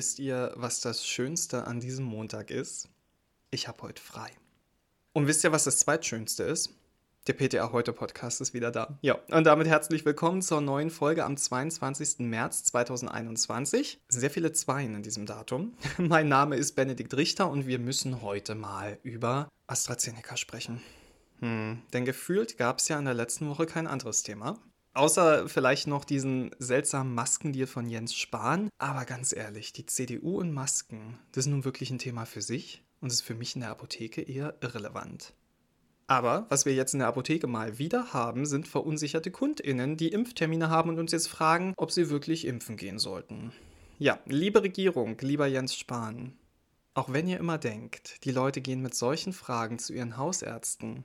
Wisst ihr, was das Schönste an diesem Montag ist? Ich habe heute frei. Und wisst ihr, was das Zweitschönste ist? Der PTA Heute Podcast ist wieder da. Ja, und damit herzlich willkommen zur neuen Folge am 22. März 2021. Sehr viele Zweien in diesem Datum. mein Name ist Benedikt Richter und wir müssen heute mal über AstraZeneca sprechen. Hm, denn gefühlt gab es ja in der letzten Woche kein anderes Thema. Außer vielleicht noch diesen seltsamen Maskendeal von Jens Spahn. Aber ganz ehrlich, die CDU und Masken, das ist nun wirklich ein Thema für sich und ist für mich in der Apotheke eher irrelevant. Aber was wir jetzt in der Apotheke mal wieder haben, sind verunsicherte KundInnen, die Impftermine haben und uns jetzt fragen, ob sie wirklich impfen gehen sollten. Ja, liebe Regierung, lieber Jens Spahn, auch wenn ihr immer denkt, die Leute gehen mit solchen Fragen zu ihren Hausärzten,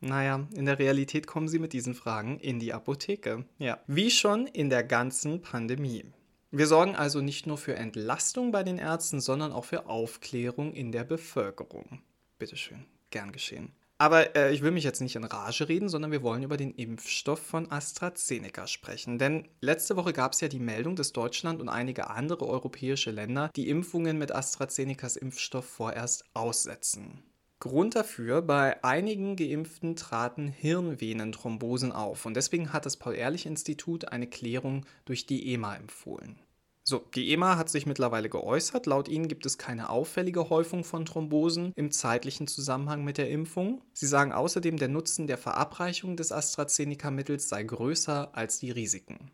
naja, in der Realität kommen sie mit diesen Fragen in die Apotheke. Ja, wie schon in der ganzen Pandemie. Wir sorgen also nicht nur für Entlastung bei den Ärzten, sondern auch für Aufklärung in der Bevölkerung. Bitteschön, gern geschehen. Aber äh, ich will mich jetzt nicht in Rage reden, sondern wir wollen über den Impfstoff von AstraZeneca sprechen. Denn letzte Woche gab es ja die Meldung, dass Deutschland und einige andere europäische Länder die Impfungen mit AstraZenecas Impfstoff vorerst aussetzen. Grund dafür, bei einigen Geimpften traten Hirnvenenthrombosen auf und deswegen hat das Paul-Ehrlich-Institut eine Klärung durch die EMA empfohlen. So, die EMA hat sich mittlerweile geäußert. Laut ihnen gibt es keine auffällige Häufung von Thrombosen im zeitlichen Zusammenhang mit der Impfung. Sie sagen außerdem, der Nutzen der Verabreichung des AstraZeneca-Mittels sei größer als die Risiken.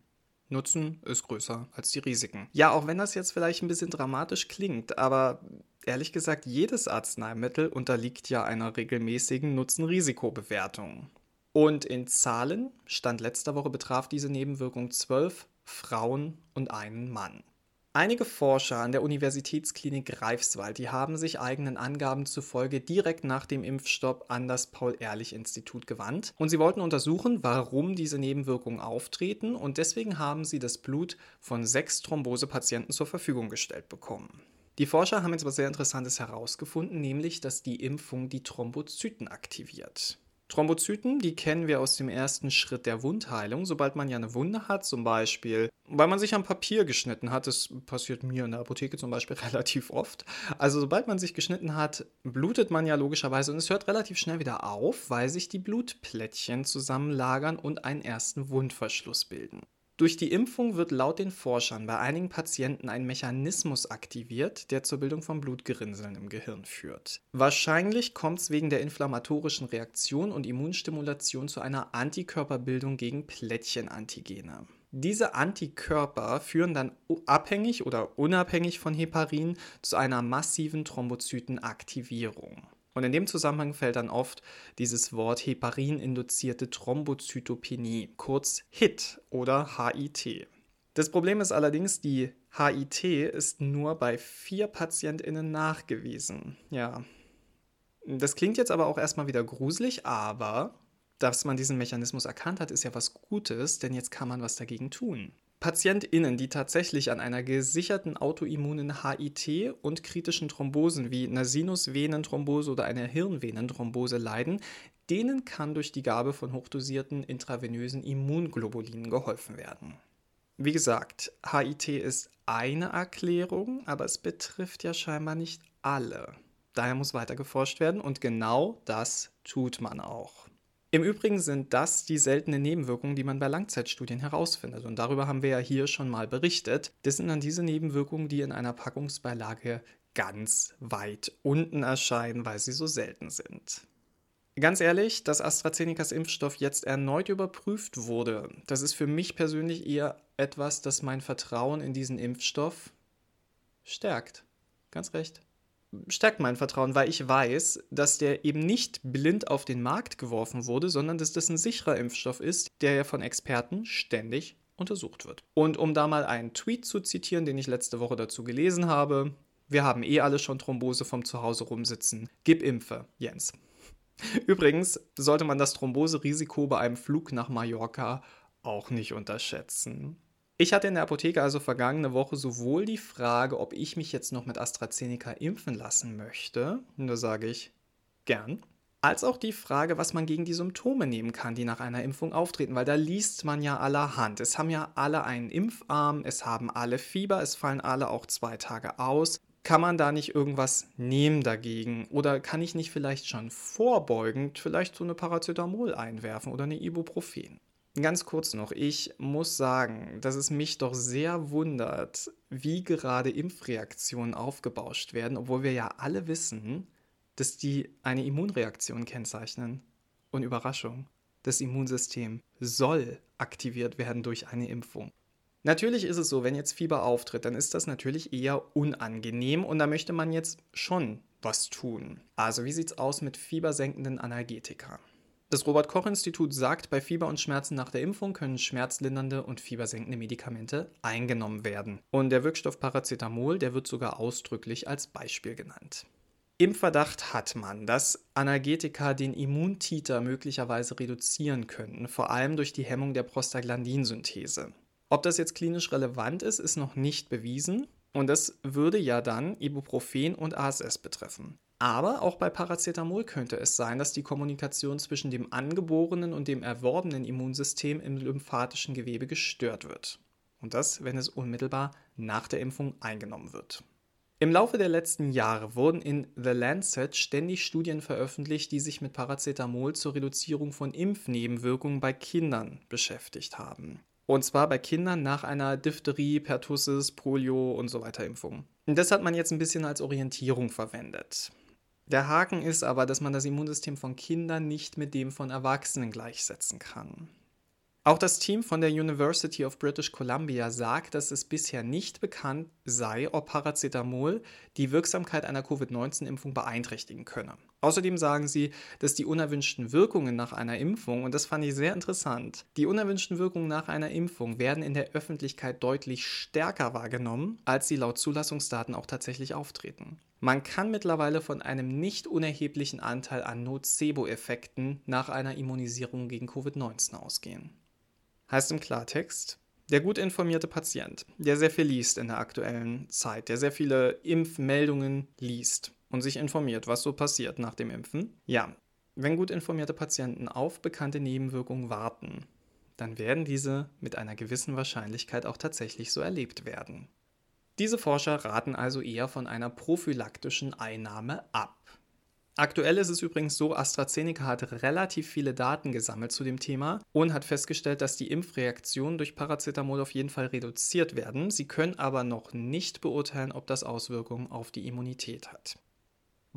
Nutzen ist größer als die Risiken. Ja, auch wenn das jetzt vielleicht ein bisschen dramatisch klingt, aber ehrlich gesagt, jedes Arzneimittel unterliegt ja einer regelmäßigen Nutzen-Risiko-Bewertung. Und in Zahlen, Stand letzter Woche betraf diese Nebenwirkung zwölf Frauen und einen Mann. Einige Forscher an der Universitätsklinik Greifswald, die haben sich eigenen Angaben zufolge direkt nach dem Impfstopp an das Paul-Ehrlich-Institut gewandt und sie wollten untersuchen, warum diese Nebenwirkungen auftreten und deswegen haben sie das Blut von sechs Thrombosepatienten zur Verfügung gestellt bekommen. Die Forscher haben jetzt was sehr Interessantes herausgefunden, nämlich, dass die Impfung die Thrombozyten aktiviert. Thrombozyten, die kennen wir aus dem ersten Schritt der Wundheilung. Sobald man ja eine Wunde hat, zum Beispiel, weil man sich am Papier geschnitten hat, das passiert mir in der Apotheke zum Beispiel relativ oft. Also sobald man sich geschnitten hat, blutet man ja logischerweise und es hört relativ schnell wieder auf, weil sich die Blutplättchen zusammenlagern und einen ersten Wundverschluss bilden. Durch die Impfung wird laut den Forschern bei einigen Patienten ein Mechanismus aktiviert, der zur Bildung von Blutgerinnseln im Gehirn führt. Wahrscheinlich kommt es wegen der inflammatorischen Reaktion und Immunstimulation zu einer Antikörperbildung gegen Plättchenantigene. Diese Antikörper führen dann abhängig oder unabhängig von Heparin zu einer massiven Thrombozytenaktivierung. Und in dem Zusammenhang fällt dann oft dieses Wort Heparin-induzierte Thrombozytopenie, kurz HIT oder HIT. Das Problem ist allerdings, die HIT ist nur bei vier PatientInnen nachgewiesen. Ja. Das klingt jetzt aber auch erstmal wieder gruselig, aber dass man diesen Mechanismus erkannt hat, ist ja was Gutes, denn jetzt kann man was dagegen tun. PatientInnen, die tatsächlich an einer gesicherten autoimmunen HIT und kritischen Thrombosen wie einer Sinusvenenthrombose oder einer Hirnvenenthrombose leiden, denen kann durch die Gabe von hochdosierten intravenösen Immunglobulinen geholfen werden. Wie gesagt, HIT ist eine Erklärung, aber es betrifft ja scheinbar nicht alle. Daher muss weiter geforscht werden und genau das tut man auch. Im Übrigen sind das die seltenen Nebenwirkungen, die man bei Langzeitstudien herausfindet. Und darüber haben wir ja hier schon mal berichtet. Das sind dann diese Nebenwirkungen, die in einer Packungsbeilage ganz weit unten erscheinen, weil sie so selten sind. Ganz ehrlich, dass AstraZenecas Impfstoff jetzt erneut überprüft wurde, das ist für mich persönlich eher etwas, das mein Vertrauen in diesen Impfstoff stärkt. Ganz recht stärkt mein Vertrauen, weil ich weiß, dass der eben nicht blind auf den Markt geworfen wurde, sondern dass das ein sicherer Impfstoff ist, der ja von Experten ständig untersucht wird. Und um da mal einen Tweet zu zitieren, den ich letzte Woche dazu gelesen habe, wir haben eh alle schon Thrombose vom Zuhause rumsitzen. Gib Impfe, Jens. Übrigens sollte man das Thromboserisiko bei einem Flug nach Mallorca auch nicht unterschätzen. Ich hatte in der Apotheke also vergangene Woche sowohl die Frage, ob ich mich jetzt noch mit AstraZeneca impfen lassen möchte, und da sage ich gern, als auch die Frage, was man gegen die Symptome nehmen kann, die nach einer Impfung auftreten, weil da liest man ja allerhand. Es haben ja alle einen Impfarm, es haben alle Fieber, es fallen alle auch zwei Tage aus. Kann man da nicht irgendwas nehmen dagegen? Oder kann ich nicht vielleicht schon vorbeugend vielleicht so eine Paracetamol einwerfen oder eine Ibuprofen? Ganz kurz noch, ich muss sagen, dass es mich doch sehr wundert, wie gerade Impfreaktionen aufgebauscht werden, obwohl wir ja alle wissen, dass die eine Immunreaktion kennzeichnen. Und Überraschung, das Immunsystem soll aktiviert werden durch eine Impfung. Natürlich ist es so, wenn jetzt Fieber auftritt, dann ist das natürlich eher unangenehm und da möchte man jetzt schon was tun. Also wie sieht es aus mit fiebersenkenden Analgetika? Das Robert Koch Institut sagt, bei Fieber und Schmerzen nach der Impfung können schmerzlindernde und fiebersenkende Medikamente eingenommen werden. Und der Wirkstoff Paracetamol, der wird sogar ausdrücklich als Beispiel genannt. Im Verdacht hat man, dass Analgetika den Immuntiter möglicherweise reduzieren könnten, vor allem durch die Hemmung der Prostaglandinsynthese. Ob das jetzt klinisch relevant ist, ist noch nicht bewiesen und das würde ja dann Ibuprofen und ASS betreffen. Aber auch bei Paracetamol könnte es sein, dass die Kommunikation zwischen dem angeborenen und dem erworbenen Immunsystem im lymphatischen Gewebe gestört wird. Und das, wenn es unmittelbar nach der Impfung eingenommen wird. Im Laufe der letzten Jahre wurden in The Lancet ständig Studien veröffentlicht, die sich mit Paracetamol zur Reduzierung von Impfnebenwirkungen bei Kindern beschäftigt haben. Und zwar bei Kindern nach einer Diphtherie, Pertussis, Polio und so weiter Impfung. Und das hat man jetzt ein bisschen als Orientierung verwendet. Der Haken ist aber, dass man das Immunsystem von Kindern nicht mit dem von Erwachsenen gleichsetzen kann. Auch das Team von der University of British Columbia sagt, dass es bisher nicht bekannt sei, ob Paracetamol die Wirksamkeit einer Covid-19-Impfung beeinträchtigen könne. Außerdem sagen sie, dass die unerwünschten Wirkungen nach einer Impfung, und das fand ich sehr interessant, die unerwünschten Wirkungen nach einer Impfung werden in der Öffentlichkeit deutlich stärker wahrgenommen, als sie laut Zulassungsdaten auch tatsächlich auftreten. Man kann mittlerweile von einem nicht unerheblichen Anteil an Nocebo-Effekten nach einer Immunisierung gegen Covid-19 ausgehen. Heißt im Klartext, der gut informierte Patient, der sehr viel liest in der aktuellen Zeit, der sehr viele Impfmeldungen liest und sich informiert, was so passiert nach dem Impfen. Ja, wenn gut informierte Patienten auf bekannte Nebenwirkungen warten, dann werden diese mit einer gewissen Wahrscheinlichkeit auch tatsächlich so erlebt werden. Diese Forscher raten also eher von einer prophylaktischen Einnahme ab. Aktuell ist es übrigens so, AstraZeneca hat relativ viele Daten gesammelt zu dem Thema und hat festgestellt, dass die Impfreaktionen durch Paracetamol auf jeden Fall reduziert werden. Sie können aber noch nicht beurteilen, ob das Auswirkungen auf die Immunität hat.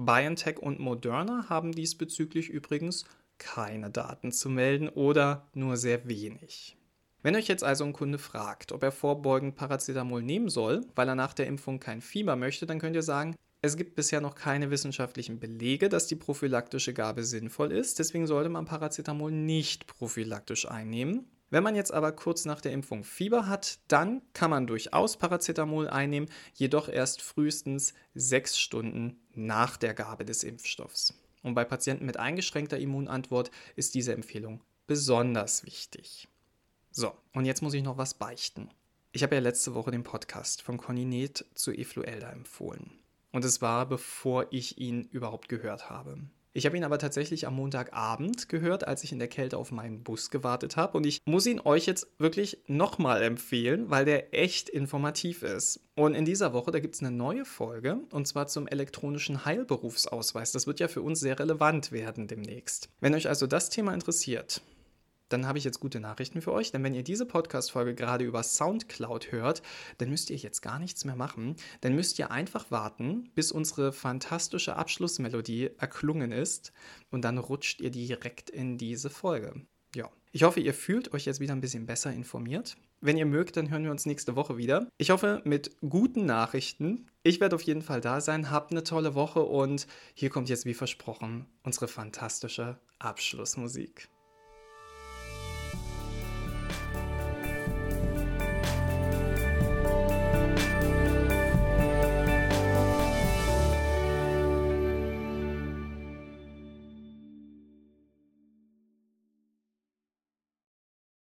BioNTech und Moderna haben diesbezüglich übrigens keine Daten zu melden oder nur sehr wenig. Wenn euch jetzt also ein Kunde fragt, ob er vorbeugend Paracetamol nehmen soll, weil er nach der Impfung kein Fieber möchte, dann könnt ihr sagen, es gibt bisher noch keine wissenschaftlichen Belege, dass die prophylaktische Gabe sinnvoll ist, deswegen sollte man Paracetamol nicht prophylaktisch einnehmen. Wenn man jetzt aber kurz nach der Impfung Fieber hat, dann kann man durchaus Paracetamol einnehmen, jedoch erst frühestens sechs Stunden nach der Gabe des Impfstoffs. Und bei Patienten mit eingeschränkter Immunantwort ist diese Empfehlung besonders wichtig. So, und jetzt muss ich noch was beichten. Ich habe ja letzte Woche den Podcast von Conny Neth zu Efluelda empfohlen. Und es war, bevor ich ihn überhaupt gehört habe. Ich habe ihn aber tatsächlich am Montagabend gehört, als ich in der Kälte auf meinen Bus gewartet habe. Und ich muss ihn euch jetzt wirklich nochmal empfehlen, weil der echt informativ ist. Und in dieser Woche, da gibt es eine neue Folge, und zwar zum elektronischen Heilberufsausweis. Das wird ja für uns sehr relevant werden demnächst. Wenn euch also das Thema interessiert, dann habe ich jetzt gute Nachrichten für euch, denn wenn ihr diese Podcast-Folge gerade über Soundcloud hört, dann müsst ihr jetzt gar nichts mehr machen. Dann müsst ihr einfach warten, bis unsere fantastische Abschlussmelodie erklungen ist und dann rutscht ihr direkt in diese Folge. Ja, ich hoffe, ihr fühlt euch jetzt wieder ein bisschen besser informiert. Wenn ihr mögt, dann hören wir uns nächste Woche wieder. Ich hoffe mit guten Nachrichten. Ich werde auf jeden Fall da sein. Habt eine tolle Woche und hier kommt jetzt wie versprochen unsere fantastische Abschlussmusik.